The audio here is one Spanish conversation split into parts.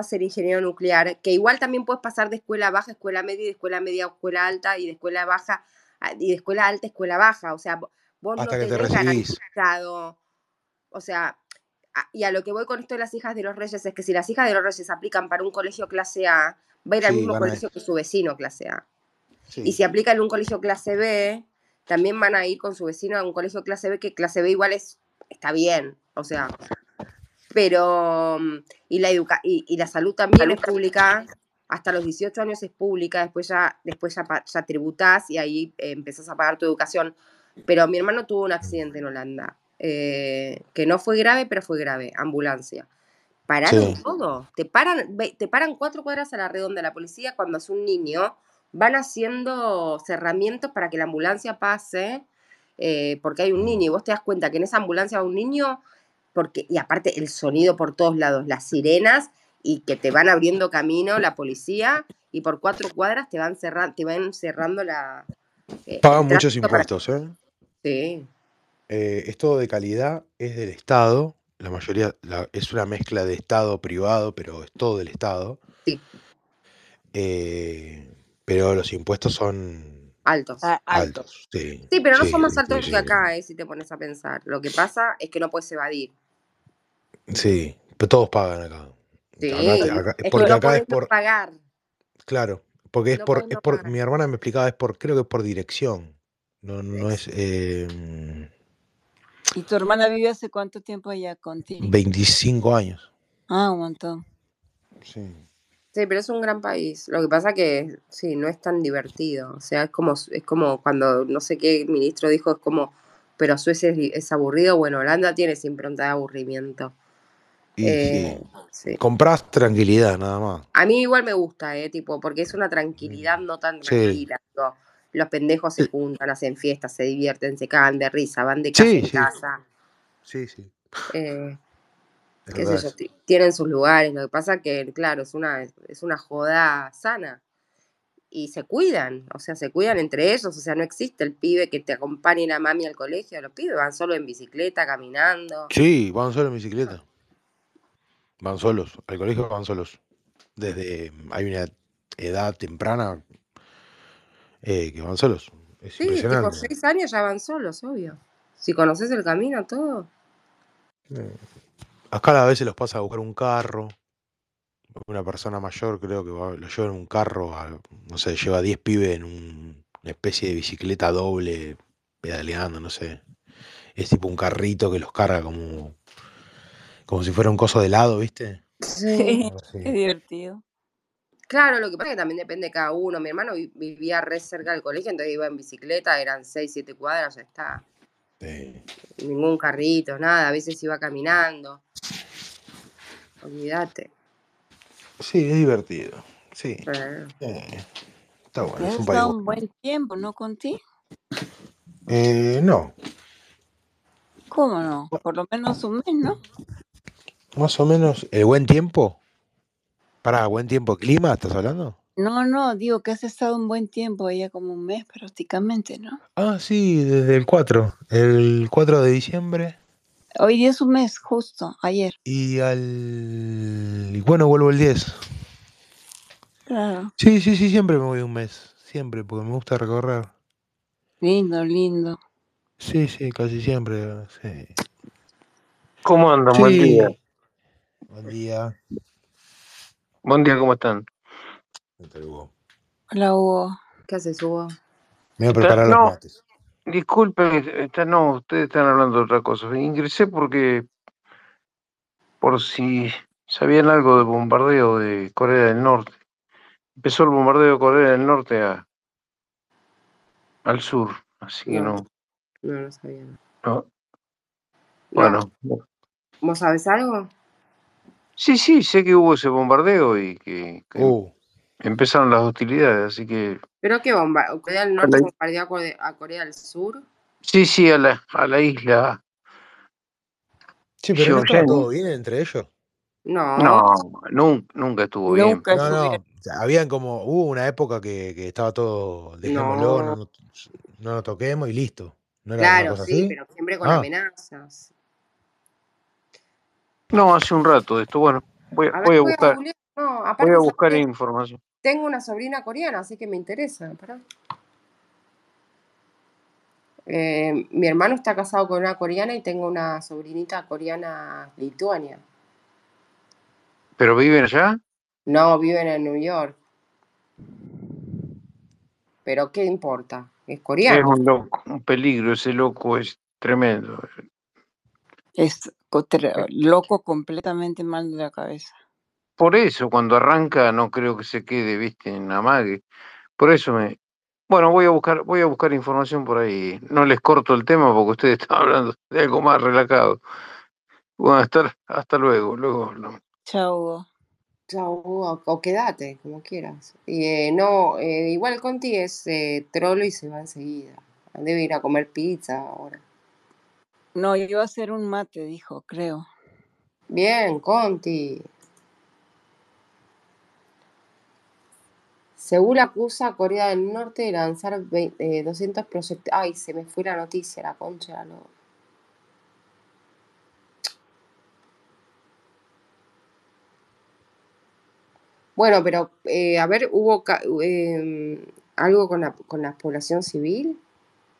a ser ingeniero nuclear, que igual también puedes pasar de escuela baja a escuela media y de escuela media a escuela alta y de escuela baja y de escuela alta a escuela baja. O sea, vos Hasta no que te tenés recibís. garantizado. O sea, y a lo que voy con esto de las hijas de los reyes es que si las hijas de los reyes aplican para un colegio clase A, va a ir al Sí, mismo colegio que su vecino clase A. Sí. Y si aplican en un colegio clase B, también van a ir con su vecino a un colegio clase B, que clase B igual es, está bien, o sea, pero, mm, y la, educa y, y la salud también es pública, hasta los 18 años es pública, después ya, después ya, ya tributás y ahí eh, empezás a pagar tu educación. Pero mi hermano tuvo un accidente en Holanda, eh, que no fue grave, pero fue grave, ambulancia. Pararon Sí. todo, te paran, te paran cuatro cuadras a la redonda la policía cuando es un niño, van haciendo cerramientos para que la ambulancia pase, eh, porque hay un niño, y vos te das cuenta que en esa ambulancia va un niño, porque, y aparte el sonido por todos lados, las sirenas, y que te van abriendo camino la policía, y por cuatro cuadras te van, cerrando te van cerrando la... eh, Pagan muchos para- impuestos, ¿eh? Sí, Eh, es todo de calidad, es del Estado. La mayoría la- es una mezcla de Estado privado, pero es todo del Estado. Sí. Eh, pero los impuestos son altos. Ah, alto. altos. Sí, Sí, pero no sí, son más altos sí, que acá, eh, si te pones a pensar. Lo que pasa es que no puedes evadir. Sí, pero todos pagan acá. Sí, Acá te- acá- es que porque no acá es por, pagar. claro, porque es No por, es por, pagar. mi hermana me explicaba, es por, creo que es por dirección. No, no es eh, ¿Y tu hermana vive hace cuánto tiempo allá contigo? 25 años. Ah, un montón. Sí. Sí, pero es un gran país. Lo que pasa que sí, no es tan divertido. O sea, es como, es como cuando no sé qué ministro dijo, es como, pero Suecia es, es aburrido. Bueno, Holanda tiene esa impronta de aburrimiento. Y Eh, sí. Comprás tranquilidad, nada más. A mí igual me gusta, eh, tipo, porque es una tranquilidad no tan Sí. tranquila. los pendejos se juntan, hacen fiestas, se divierten, se cagan de risa, van de casa Sí, en casa. Sí, sí. eh, qué sé yo, tienen sus lugares. Lo que pasa que, claro, es una, es una joda sana. Y se cuidan, o sea, se cuidan entre ellos. O sea, no existe el pibe que te acompañe la mami al colegio. Los pibes van solo en bicicleta, caminando. Sí, van solos en bicicleta. Van solos. Al colegio van solos. Desde hay una edad temprana eh, que van solos. Es Sí, tipo, impresionante. seis años ya van solos, obvio. Si conoces el camino, todo. Eh, Acá a veces los pasa a buscar un carro. Una persona mayor creo que va- lo lleva en un carro, a- no sé, lleva 10 pibes en un- una especie de bicicleta doble, pedaleando, no sé. Es tipo un carrito que los carga como, como si fuera un coso de helado, ¿viste? Sí. Así. Qué divertido. Claro, lo que pasa es que también depende de cada uno. Mi hermano vi- vivía re cerca del colegio, entonces iba en bicicleta, eran seis, siete cuadras, ya está. Sí. Ningún carrito, nada. A veces iba caminando. Olvídate. Sí, es divertido. Sí. Eh, Eh, está bueno, es un país un bueno. buen tiempo, ¿no, contigo? Eh, no, ¿Cómo no? Por lo menos un mes, ¿no? Más o menos. ¿El buen tiempo? Para buen tiempo, clima, ¿estás hablando? No, no, digo que has estado un buen tiempo, allá como un mes prácticamente, ¿no? Ah, sí, desde el 4. El 4 de diciembre. Hoy día es un mes, justo, ayer. Y al. Y bueno, vuelvo el 10. Claro. Sí, sí, sí, siempre me voy un mes. Siempre, porque me gusta recorrer. Lindo, lindo. Sí, sí, casi siempre. Sí. ¿Cómo andan? Buen día. Buen día. Buen día, ¿cómo están? ¿Qué tal, Hugo? Hola, Hugo. ¿Qué haces, Hugo? Me voy a preparar los no, mates. disculpen, está, no, ustedes están hablando de otra cosa. Ingresé porque, por si sabían algo del bombardeo de Corea del Norte. Empezó el bombardeo de Corea del Norte a, al sur, así que No, no, no lo sabía. no. No. Bueno, ¿Vos sabés algo? Sí, sí, sé que hubo ese bombardeo y que, que Uh, empezaron las hostilidades, así que ¿Pero qué bomba? ¿Corea del Norte bombardeó a Core- a Corea del Sur? sí, sí, a la, a la isla sí, pero no estaba todo bien entre ellos. No. No, nunca, nunca estuvo bien. Nunca No, no. estuvieron. o sea, habían como. Hubo una época que, que estaba todo. Dejémoslo, no, No. no, no lo toquemos y listo. ¿No era una Claro, cosa sí, así? pero siempre con Ah, amenazas. No, hace un rato de esto. Bueno, voy, A ver, voy a voy a buscar. Voy a ¿sabes buscar información. tengo una sobrina coreana, así que me interesa. pará. Eh, mi hermano está casado con una coreana y tengo una sobrinita coreana lituania. ¿Pero viven allá? No, viven en New York. Pero ¿qué importa? Es Es coreano. un loco, un peligro, ese loco es tremendo. Es tre- loco completamente mal de la cabeza. Por eso, cuando arranca, no creo que se quede, viste, en amague. Por eso me. Bueno, voy a buscar, voy a buscar información por ahí. No les corto el tema porque ustedes están hablando de algo más relajado. Bueno, hasta, hasta luego, luego hablamos. Chao, Hugo. Chao, o, o quédate, como quieras. Y, eh, no, eh, igual Conti es eh, trolo y se va enseguida. Debe ir a comer pizza ahora. No, yo iba a hacer un mate, dijo, creo. Bien, Conti. Seúl acusa a Corea del Norte de lanzar vei- eh, 200 proyectiles. Ay, se me fue la noticia, la concha. lora. Bueno, pero eh, a ver, hubo em, algo con la, con la población civil.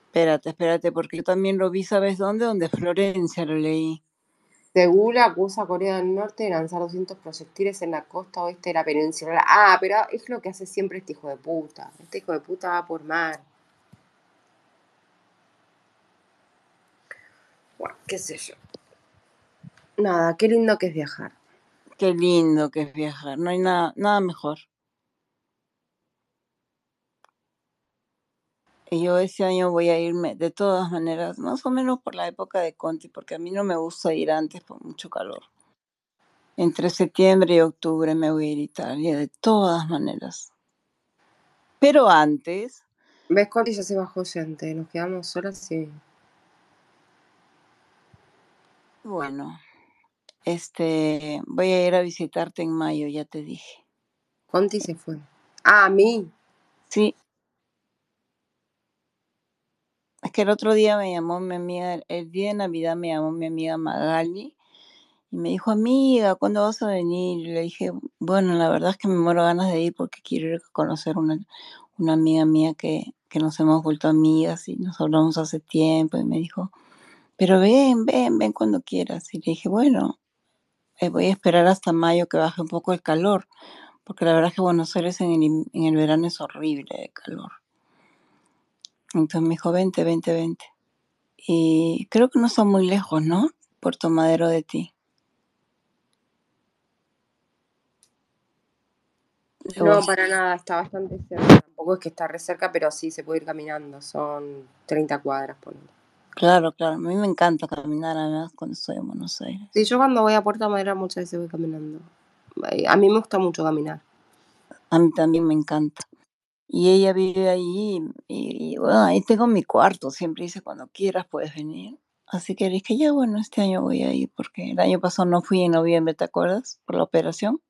Espérate, espérate, porque yo también lo vi, ¿sabes dónde? Donde Florencia lo leí. Seúl acusa a Corea del Norte de lanzar 200 proyectiles en la costa oeste de la península. Ah, pero es lo que hace siempre este hijo de puta. Este hijo de puta va por mar. Bueno, qué sé yo. Nada, qué lindo que es viajar. Qué lindo que es viajar. No hay nada, nada mejor. Yo ese año voy a irme, de todas maneras, más o menos por la época de Conti, porque a mí no me gusta ir antes por mucho calor. Entre septiembre y octubre me voy a ir a Italia, de todas maneras. Pero antes, ¿Ves, Conti? Ya se bajó gente. Nos quedamos solas y... bueno, este, voy a ir a visitarte en mayo, ya te dije. Conti se fue. Ah, a mí. Sí, es que el otro día me llamó mi amiga, el día de Navidad me llamó mi amiga Magali y me dijo, amiga, ¿cuándo vas a venir? Y le dije, bueno, la verdad es que me muero ganas de ir porque quiero ir a conocer una, una amiga mía que, que nos hemos vuelto amigas y nos hablamos hace tiempo y me dijo, pero ven, ven, ven cuando quieras. Y le dije, bueno, eh, voy a esperar hasta mayo que baje un poco el calor, porque la verdad es que Buenos Aires en el, en el verano es horrible de calor. Entonces me dijo, vente, vente, vente. Y creo que no está muy lejos, ¿no? Puerto Madero de ti. De No, vos. para nada, está bastante cerca. Tampoco es que está re cerca, pero sí se puede ir caminando. Son 30 cuadras, ponele. Claro, claro. A mí me encanta caminar además cuando estoy en Buenos Aires. Sí, yo cuando voy a Puerto Madera muchas veces voy caminando. A mí me gusta mucho caminar. A mí también me encanta. Y ella vive ahí y, y, bueno, ahí tengo mi cuarto. Siempre dice, cuando quieras puedes venir. Así que dije, ya bueno, este año voy a ir porque el año pasado no fui en noviembre, ¿te acuerdas? Por la operación.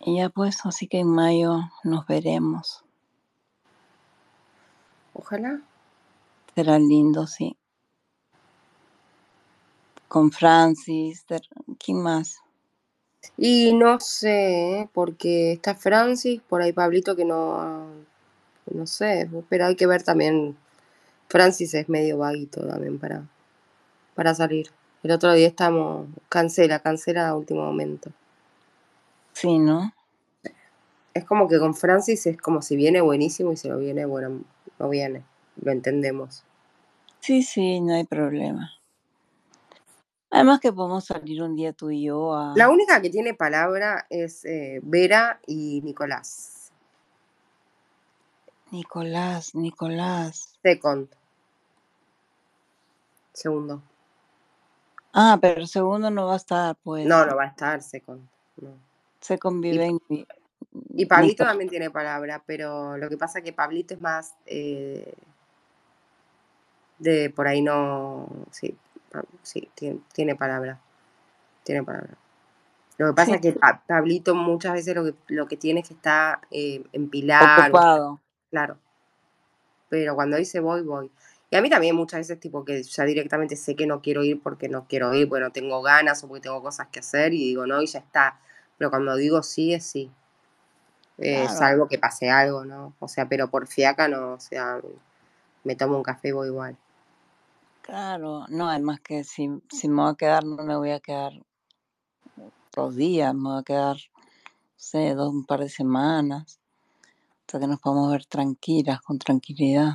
Y ya pues, así que en mayo nos veremos. Ojalá. Será lindo, sí. Con Francis, ¿quién más? Y no sé, ¿eh? porque está Francis, por ahí Pablito que no, no sé, pero hay que ver también. Francis es medio vaguito también para, para salir. El otro día estamos, cancela, cancela a último momento. Sí, ¿no? Es como que con Francis es como si viene buenísimo y si no viene, bueno, no viene. Lo entendemos. Sí, sí, no hay problema. Además que podemos salir un día tú y yo a... La única que tiene palabra es eh, Vera y Nicolás. Nicolás, Nicolás. Second. Segundo. Ah, pero segundo no va a estar, pues. No, no va a estar Second. no. Se conviven. ni- Y Pablito también tiene palabra, pero lo que pasa es que Pablito es más eh, de por ahí no. Sí, sí tiene, tiene palabra. Tiene palabra. Lo que pasa Sí. es que Pa- Pablito muchas veces lo que, lo que tiene es que está eh, Ocupado. claro. Pero cuando dice voy, voy. Y a mí también muchas veces tipo que ya directamente sé que no quiero ir porque no quiero ir, porque no tengo ganas o porque tengo cosas que hacer y digo no y ya está. Pero cuando digo sí es sí. Eh, Claro. Salvo que pase algo, ¿no? O sea, pero por fiaca no, o sea, me tomo un café y voy igual. Claro, no, además que si, si me voy a quedar, no me voy a quedar dos días, me voy a quedar, no sé, dos, un par de semanas, hasta que nos podamos ver tranquilas, con tranquilidad.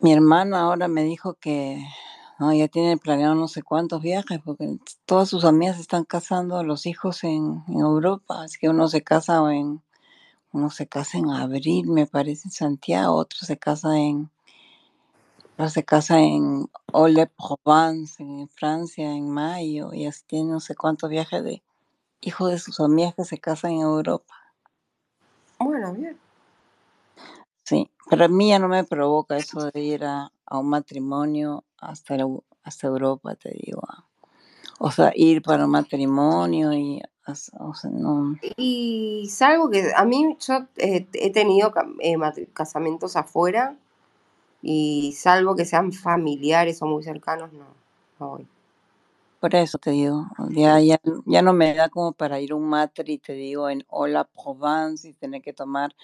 Mi hermana ahora me dijo que no, ya tiene planeado no sé cuántos viajes, porque todas sus amigas se están casando, los hijos en, en Europa, así que uno se casa en, uno se casa en abril, me parece, en Santiago, otro se casa en, se casa en Ole-Provence, en Francia, en mayo, y así tiene no sé cuántos viajes de hijos de sus amigas que se casan en Europa. Bueno, bien. Sí, pero a mí ya no me provoca eso de ir a, a un matrimonio hasta, la- hasta Europa, te digo. O sea, ir para un matrimonio y, o sea, no. Y salvo que a mí yo eh, he tenido eh, casamientos afuera y salvo que sean familiares o muy cercanos, no, no voy. Por eso te digo, ya, ya, ya no me da como para ir a un matri, te digo, en Hola Provence y tener que tomar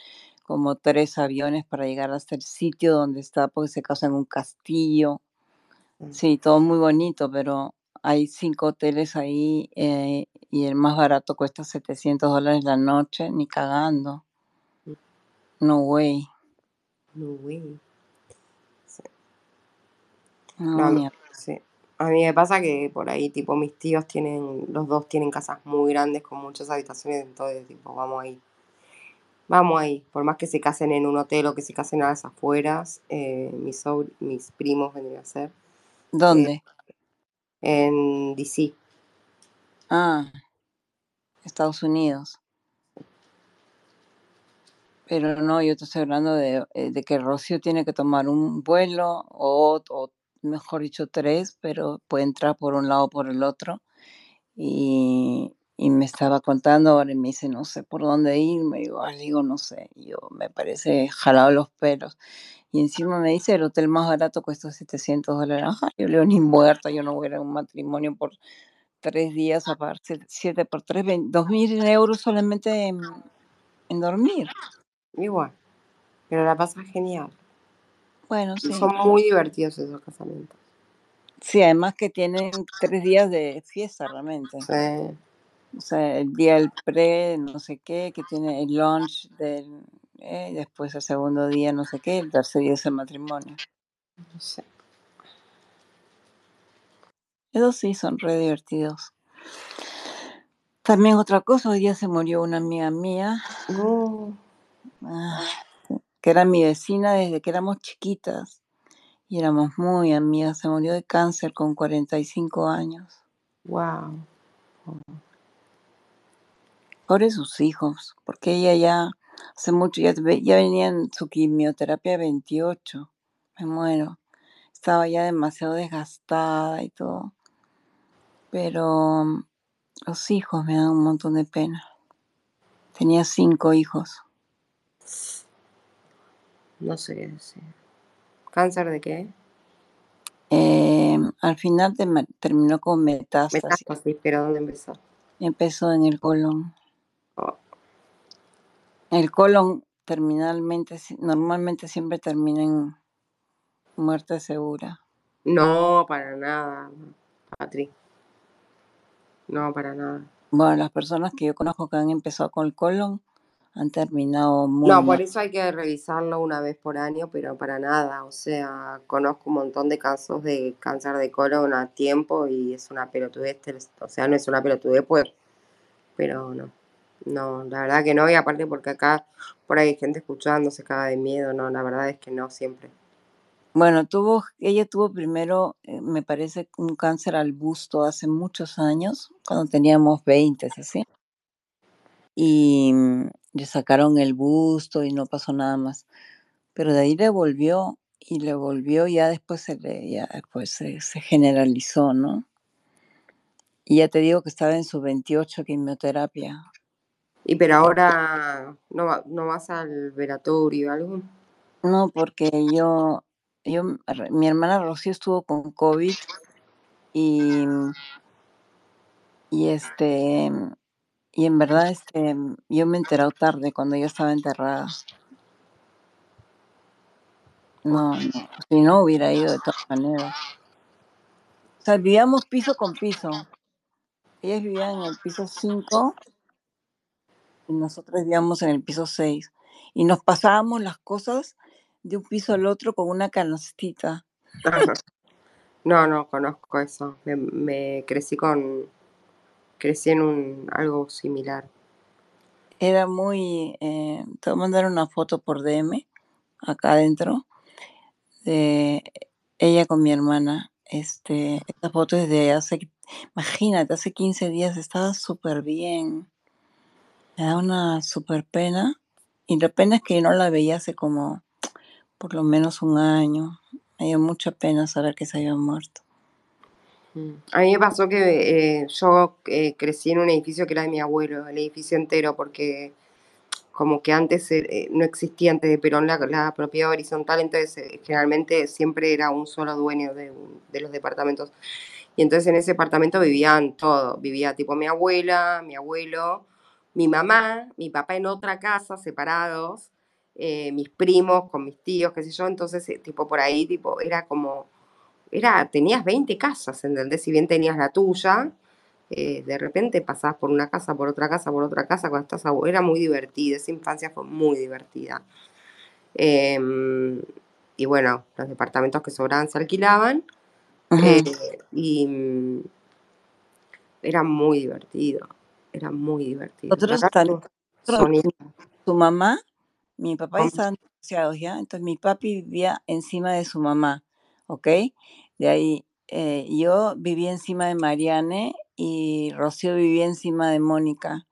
como tres aviones para llegar hasta el sitio donde está, porque se casa en un castillo. Mm. Sí, todo muy bonito, pero hay cinco hoteles ahí eh, y el más barato cuesta 700 dólares la noche, ni cagando. No way. No way. Sí. No, No, sí. A mí me pasa que por ahí, tipo, mis tíos tienen, los dos tienen casas muy grandes con muchas habitaciones, entonces, tipo, vamos ahí. Vamos ahí. Por más que se casen en un hotel o que se casen a las afueras, eh, mis, sobr- mis primos vendrían a ser, eh, ¿Dónde? En DC. Ah, Estados Unidos. Pero no, yo estoy hablando de, eh, de que Rocío tiene que tomar un vuelo o, o mejor dicho tres, pero puede entrar por un lado o por el otro. Y, y me estaba contando ahora y me dice, no sé por dónde ir. Me digo, "Ay", digo, no sé. Y yo me parece jalado los pelos. Y encima me dice, el hotel más barato cuesta 700 dólares. Ajá, yo le digo, ni muerta, yo no voy a ir a un matrimonio por tres días a pagar siete, siete por tres, dos mil euros solamente en, en dormir. Igual. Pero la pasa genial. Bueno, sí. son muy divertidos esos casamientos. Sí, además que tienen tres días de fiesta realmente. Sí. O sea, el día del pre, no sé qué, que tiene el lunch del, eh, después el segundo día, no sé qué, el tercer día es el matrimonio. No sé. Esos sí son re divertidos. También otra cosa, hoy día se murió una amiga mía, No. ah, que era mi vecina desde que éramos chiquitas y éramos muy amigas. Se murió de cáncer con 45 años. Wow. Pobre sus hijos, porque ella ya hace mucho, ya, ya venía en su quimioterapia de 28. Me muero. Estaba ya demasiado desgastada y todo. Pero mm, los hijos me dan un montón de pena. Tenía cinco hijos. No sé qué decir. ¿Cáncer de qué? Eh, al final te- terminó con metástasis. Metástasis, pero ¿dónde empezó? Empezó en el colon. El colon terminalmente, normalmente siempre termina en muerte segura. No, para nada, Patri. No, para nada. Bueno, las personas que yo conozco que han empezado con el colon han terminado muy No, por eso hay que revisarlo una vez por año, pero para nada. O sea, conozco un montón de casos de cáncer de colon a tiempo y es una pelotudez. O sea, no es una pelotudez, pues, pero no. No, la verdad que no. Y aparte porque acá por ahí hay gente escuchando, se caga de miedo. No, la verdad es que no siempre. Bueno, tuvo, ella tuvo primero, eh, me parece, un cáncer al busto hace muchos años, cuando teníamos 20, así. Y mm, le sacaron el busto y no pasó nada más. Pero de ahí le volvió y le volvió ya después se le, ya después se, se generalizó, ¿no? Y ya te digo que estaba en su 28 quimioterapia. Y pero ahora no, va- no vas al velatorio o algo. No, porque yo, yo, mi hermana Rocío estuvo con COVID y, y este, y en verdad, este, yo me he enterado tarde cuando ella estaba enterrada. No, no, si no hubiera ido de todas maneras. O sea, vivíamos piso con piso. Ellas vivían en el piso 5 y nosotros vivíamos en el piso 6. Y nos pasábamos las cosas de un piso al otro con una canastita. No, no conozco eso. Me, me crecí con. Crecí en un algo similar. Era muy... eh, te voy a mandar una foto por DM, acá adentro, de ella con mi hermana. Este, esta foto es de hace, imagínate, hace 15 días estaba súper bien. Me da una súper pena. Y la pena es que yo no la veía hace como por lo menos un año. Me dio mucha pena saber que se había muerto. Mm. A mí me pasó que eh, yo eh, crecí en un edificio que era de mi abuelo, el edificio entero, porque como que antes eh, no existía antes de Perón la, propiedad horizontal, entonces generalmente siempre era un solo dueño de, de los departamentos. Y entonces en ese departamento vivían todos, vivía tipo mi abuela, mi abuelo, mi mamá, mi papá en otra casa, separados, eh, mis primos con mis tíos, qué sé yo, entonces eh, tipo por ahí, tipo, era como, era, tenías 20 casas, ¿entendés? Si bien tenías la tuya, eh, de repente pasabas por una casa, por otra casa, por otra casa, cuando estás era muy divertido, esa infancia fue muy divertida. Em, y bueno, los departamentos que sobraban se alquilaban y mm, era muy divertido, era muy divertido. Nosotros su, su mamá, mi papá estaban divorciados ya, entonces mi papi vivía encima de su mamá, ¿ok? De ahí eh, yo vivía encima de Mariane y Rocío vivía encima de Mónica.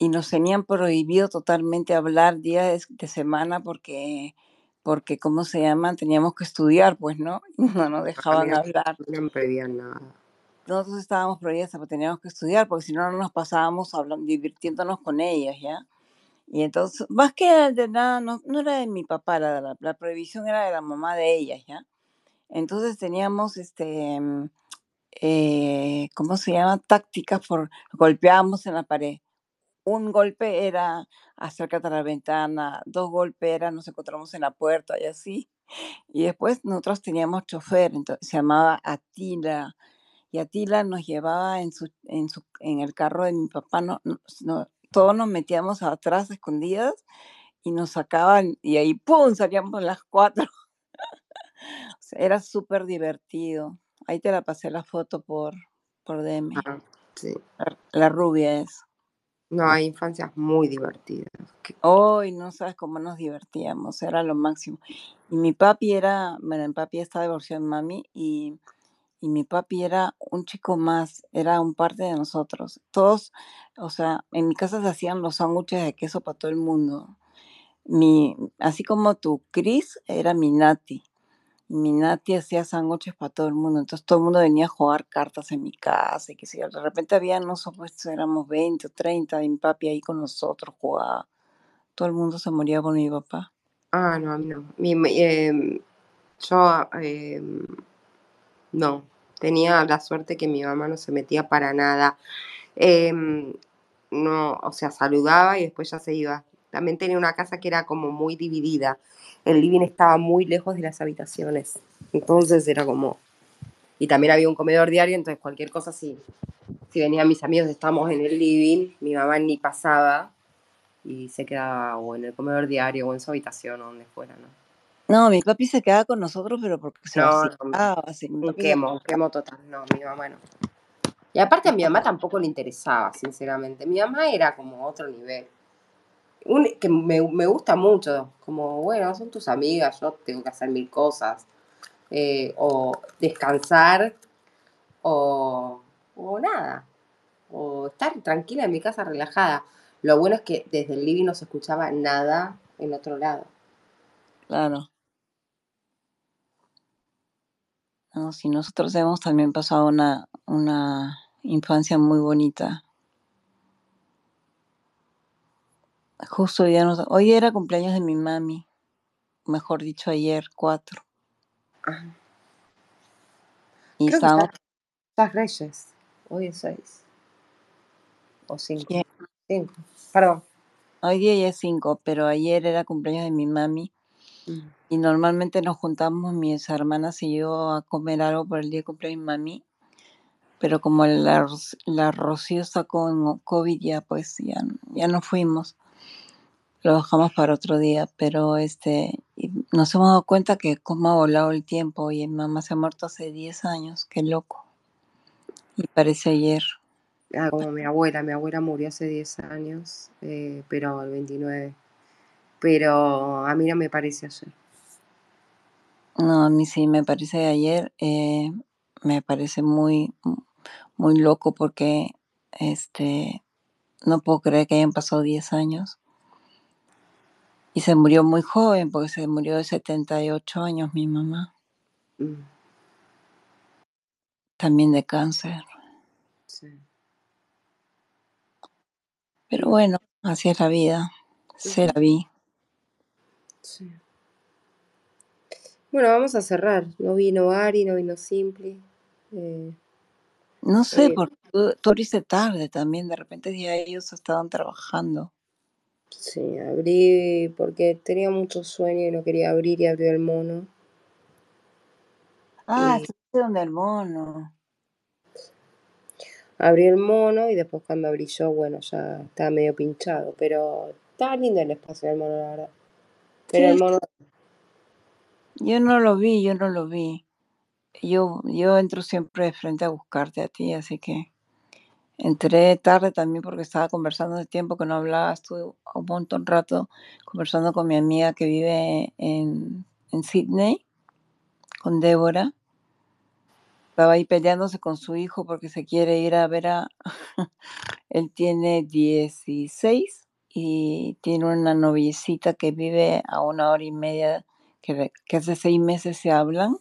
Y nos tenían prohibido totalmente hablar días de, de semana porque, porque, ¿cómo se llama? Teníamos que estudiar, pues, ¿no? No nos dejaban hablar. no prohibían nada. Nosotros estábamos prohibidas porque teníamos que estudiar, porque si no, no nos pasábamos hablando, divirtiéndonos con ellas, ¿ya? Y entonces, más que de nada, no, no era de mi papá, la, la, la prohibición era de la mamá de ellas, ¿ya? Entonces teníamos, este, mm, eh, ¿cómo se llama? Tácticas por, golpeábamos en la pared. Un golpe era acércate a la ventana, dos golpes era nos encontramos en la puerta y así. Y después nosotros teníamos chofer, entonces se llamaba Atila. Y Atila nos llevaba en, su, en, su, en el carro de mi papá, no, no, todos nos metíamos atrás escondidas y nos sacaban y ahí ¡pum! salíamos las cuatro. O sea, era súper divertido. Ahí te la pasé la foto por, por DM. Ah, sí. La, la rubia es. No, hay infancias muy divertidas. Hoy no sabes cómo nos divertíamos, era lo máximo. Y mi papi era, bueno, mi papi estaba divorciado de mami y, y mi papi era un chico más, era un parte de nosotros. Todos, o sea, en mi casa se hacían los sándwiches de queso para todo el mundo. Mi, así como tu Cris era mi Nati. Mi Nati hacía sándwiches para todo el mundo. Entonces todo el mundo venía a jugar cartas en mi casa y que si de repente había nosotros éramos 20 o 30 y mi papi ahí con nosotros jugaba. Todo el mundo se moría con mi papá. Ah, no, a mí no. Mi- em, yo em, no, tenía la suerte que mi mamá no se metía para nada. Em, no, o sea, saludaba y después ya se iba. También tenía una casa que era como muy dividida. El living estaba muy lejos de las habitaciones. Entonces era como... Y también había un comedor diario, entonces cualquier cosa, si, si venían mis amigos, estábamos en el living, mi mamá ni pasaba y se quedaba o en el comedor diario o en su habitación o donde fuera, ¿no? No, mi papi se quedaba con nosotros, pero porque se No, no, vacilaba. así, mi un quemo, un quemo total. No, mi mamá no. Y aparte a mi mamá tampoco le interesaba, sinceramente. Mi mamá era como otro nivel. Un- que me, me gusta mucho, como, bueno, son tus amigas, yo tengo que hacer mil cosas. Eh, o descansar, o, o nada. O estar tranquila en mi casa, relajada. Lo bueno es que desde el living no se escuchaba nada en otro lado. Claro. No, sí, nosotros hemos también pasado una, una infancia muy bonita. Justo hoy día, nos- hoy era cumpleaños de mi mami. Mejor dicho, ayer, cuatro. Ah, Y creo estábamos... es Reyes. Hoy es seis. O cinco. ¿Qué? Cinco. Perdón. Hoy día ya es cinco, pero ayer era cumpleaños de mi mami. Mm. Y normalmente nos juntamos mis hermanas y yo a comer algo por el día de cumpleaños de mi mami. Pero como la, la Rocío está con COVID ya, pues ya, ya no fuimos. Lo dejamos para otro día. Pero este nos hemos dado cuenta que cómo ha volado el tiempo. Y mi mamá se ha muerto hace 10 años. Qué loco. Y parece ayer. Ah, como mi abuela. Mi abuela murió hace 10 años, eh, pero el 29. Pero a mí no me parece ayer. No, a mí sí me parece ayer. eh, me parece muy, muy loco porque este no puedo creer que hayan pasado 10 años. Y se murió muy joven porque se murió de 78 años mi mamá. Mm, También de cáncer. sí. Pero bueno, así es la vida. Se la vi. Sí. Bueno, vamos a cerrar. No vino Ari, no vino Simpli. Eh, No sé, eh, porque tú, tú abriste tarde también. De repente ya ellos estaban trabajando. sí, abrí porque tenía mucho sueño y no quería abrir y abrió el mono. Ah, Y estuviste donde el mono. abrí el mono y después cuando abrí yo, bueno, ya estaba medio pinchado. Pero estaba lindo el espacio del mono, la verdad. Pero el Sí, mono, yo no lo vi, yo no lo vi. Yo, yo entro siempre de frente a buscarte a ti, así que entré tarde también porque estaba conversando de tiempo que no hablaba. Estuve un montón rato conversando con mi amiga que vive en, en Sydney, con Débora. Estaba ahí peleándose con su hijo porque se quiere ir a ver a... Él tiene 16 y tiene una noviecita que vive a una hora y media, que, que hace seis meses se hablan,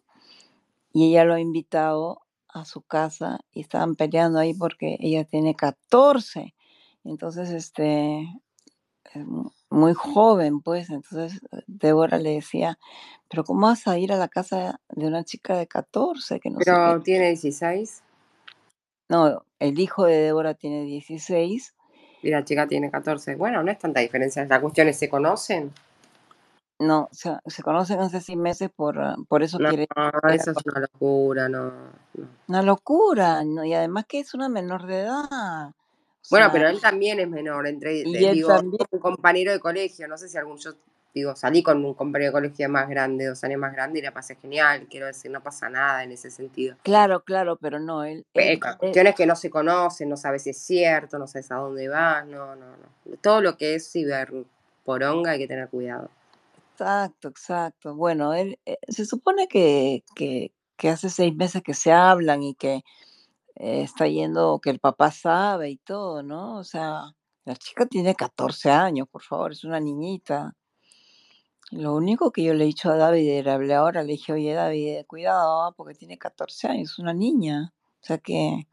y ella lo ha invitado a su casa y estaban peleando ahí porque ella tiene 14. Entonces, este, es mu- muy joven, pues. Entonces, Débora le decía, pero ¿cómo vas a ir a la casa de una chica de 14? Que no pero tiene 16 No, el hijo de Débora tiene 16. Y la chica tiene 14. Bueno, no es tanta diferencia. La cuestión es, ¿se conocen? No, se, se conocen hace seis meses, por, por eso No, quiere... eso es una locura, no. no. Una locura, ¿no? Y además que es una menor de edad. O Bueno, sea, pero él también es menor, entre, y de- él digo, también, un compañero de colegio, no sé si algún, yo digo, salí con un compañero de colegio más grande, dos años más grande y la pasé genial, quiero decir, no pasa nada en ese sentido. claro, claro, pero no, él, Pe- él, La él- cuestión es que no se conocen, no sabes si es cierto, no sabes a dónde vas, no, no, no. Todo lo que es ciberporonga hay que tener cuidado. exacto, exacto. Bueno, él, eh, se supone que, que, que hace seis meses que se hablan y que eh, está yendo, que el papá sabe y todo, ¿no? O sea, la chica tiene 14 años, por favor, es una niñita. Lo único que yo le he dicho a David, le hablé ahora, le dije, oye David, cuidado, porque tiene 14 años, es una niña. O sea que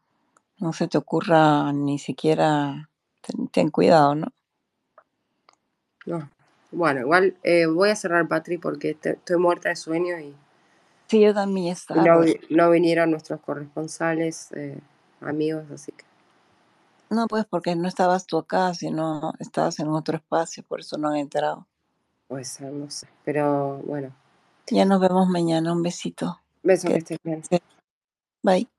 no se te ocurra ni siquiera, ten, ten cuidado, ¿no? No. Bueno, igual eh, voy a cerrar, Patri, porque te- estoy muerta de sueño y, Sí, yo también y no, estaba. vi- no vinieron nuestros corresponsales, eh, amigos, así que No, pues porque no estabas tú acá, sino estabas en otro espacio, por eso no han entrado. Puede ser, no sé. Pero bueno, Ya nos vemos mañana, un besito. besos Que que estés bien. Bye.